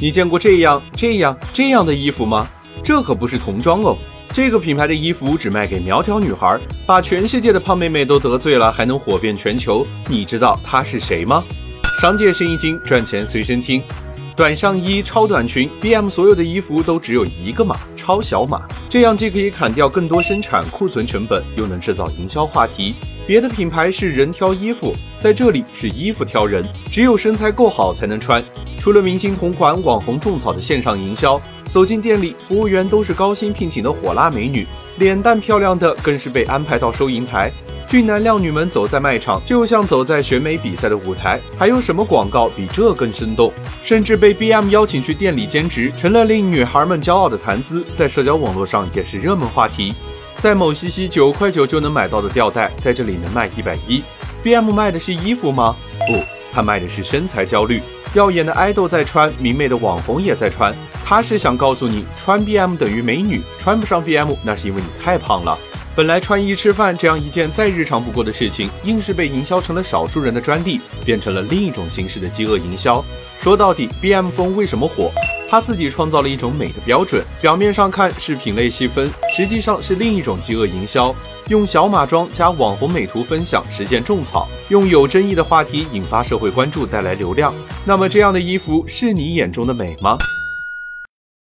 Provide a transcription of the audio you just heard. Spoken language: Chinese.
你见过这样、这样、这样的衣服吗？这可不是童装哦。这个品牌的衣服只卖给苗条女孩，把全世界的胖妹妹都得罪了，还能火遍全球。你知道她是谁吗？商界生意经，赚钱随身听。短上衣、超短裙，BM 所有的衣服都只有一个码，超小码，这样既可以砍掉更多生产库存成本，又能制造营销话题。别的品牌是人挑衣服，在这里是衣服挑人，只有身材够好才能穿。除了明星同款、网红种草的线上营销，走进店里，服务员都是高薪聘请的火辣美女，脸蛋漂亮的更是被安排到收银台。俊男靓女们走在卖场，就像走在选美比赛的舞台。还有什么广告比这更生动？甚至被 BM 邀请去店里兼职，成了令女孩们骄傲的谈资，在社交网络上也是热门话题。在某西西九块九就能买到的吊带，在这里能卖一百一。BM 卖的是衣服吗？不，他卖的是身材焦虑。耀眼的爱豆在穿，明媚的网红也在穿。他是想告诉你，穿 BM 等于美女，穿不上 BM 那是因为你太胖了。本来穿衣吃饭这样一件再日常不过的事情，硬是被营销成了少数人的专利，变成了另一种形式的饥饿营销。说到底，BM 风为什么火？他自己创造了一种美的标准，表面上看是品类细分，实际上是另一种饥饿营销。用小码装加网红美图分享实现种草，用有争议的话题引发社会关注，带来流量。那么这样的衣服是你眼中的美吗？